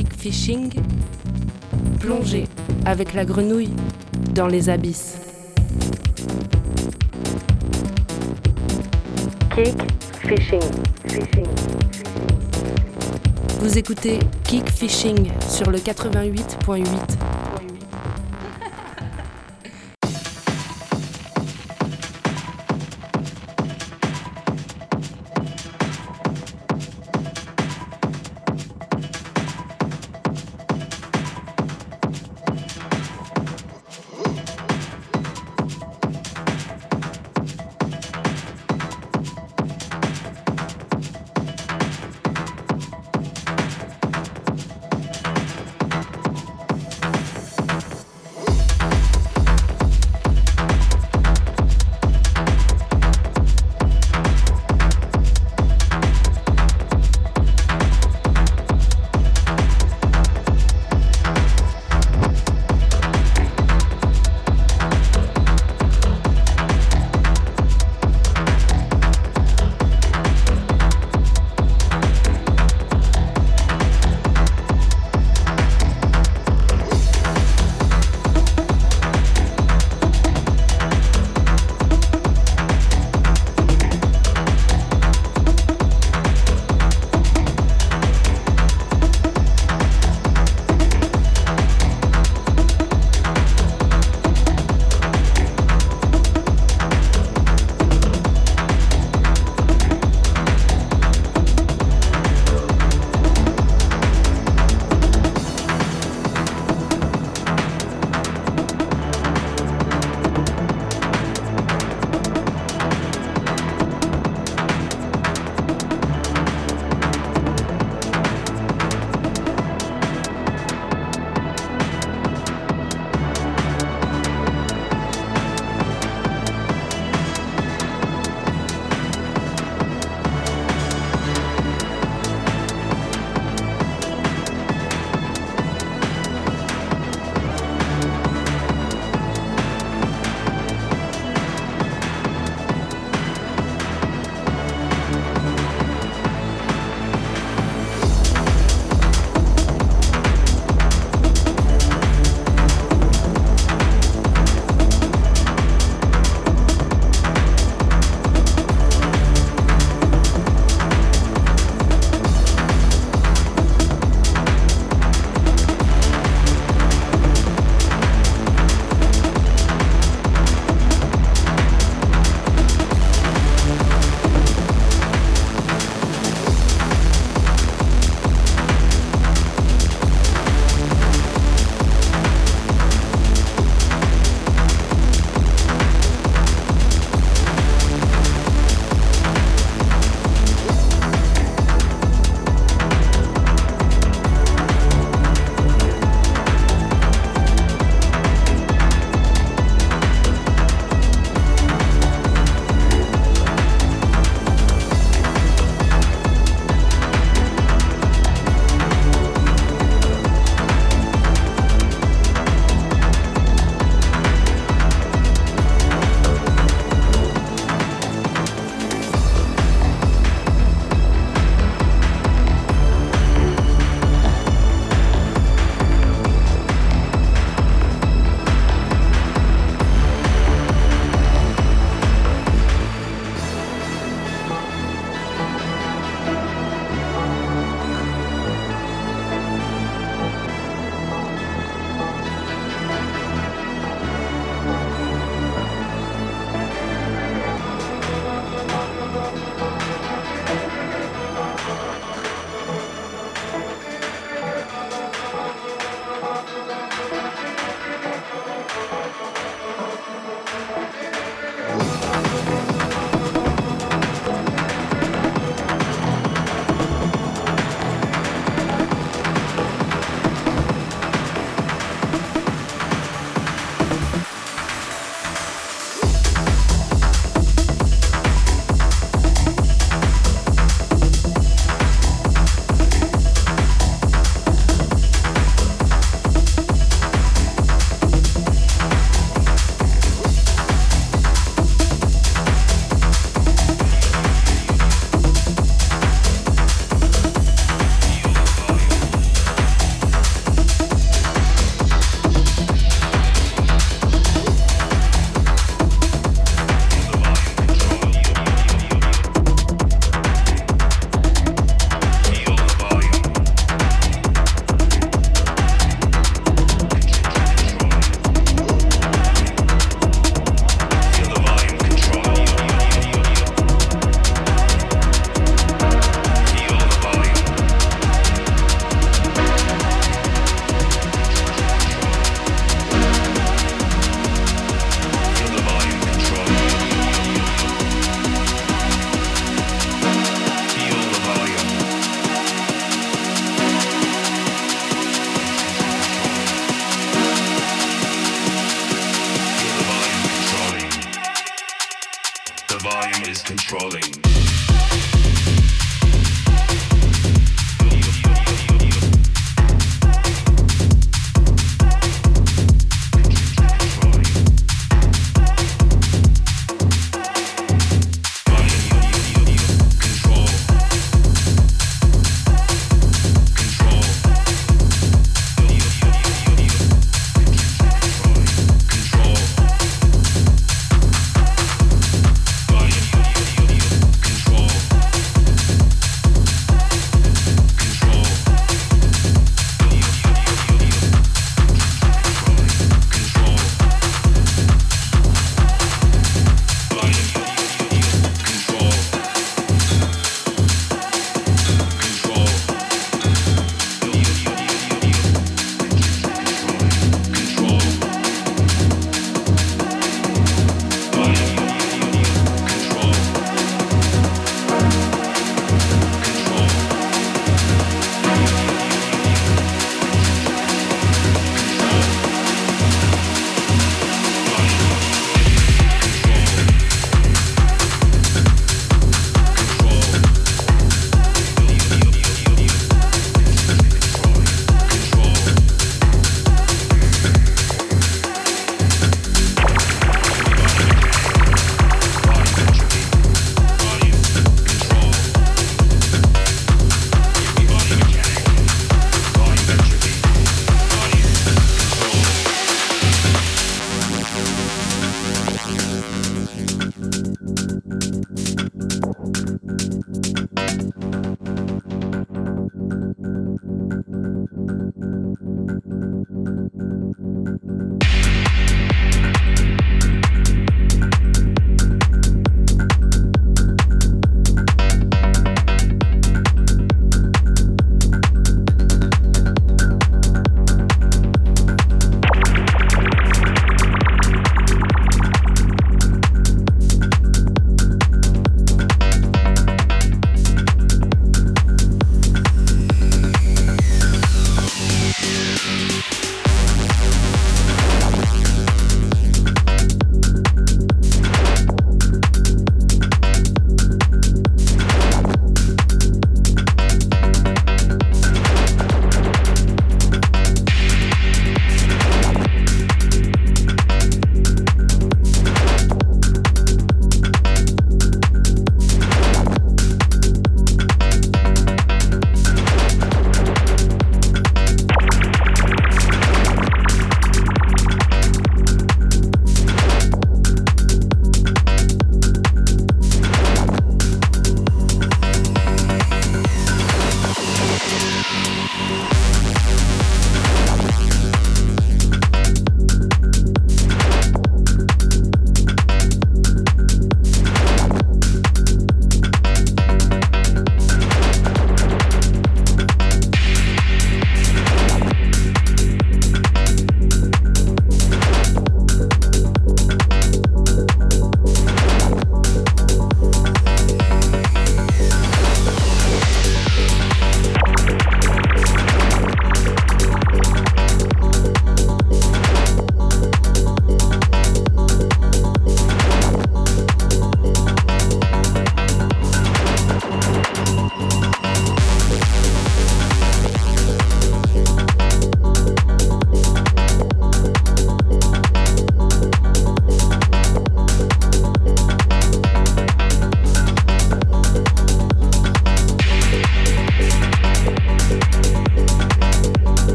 kick fishing, plongez avec la grenouille dans les abysses. Kick fishing, fishing. Vous écoutez Kick Fishing sur le 88.8. controlling.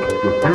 Thank you.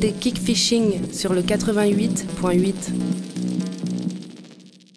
C'était Kickfishing sur le 88.8.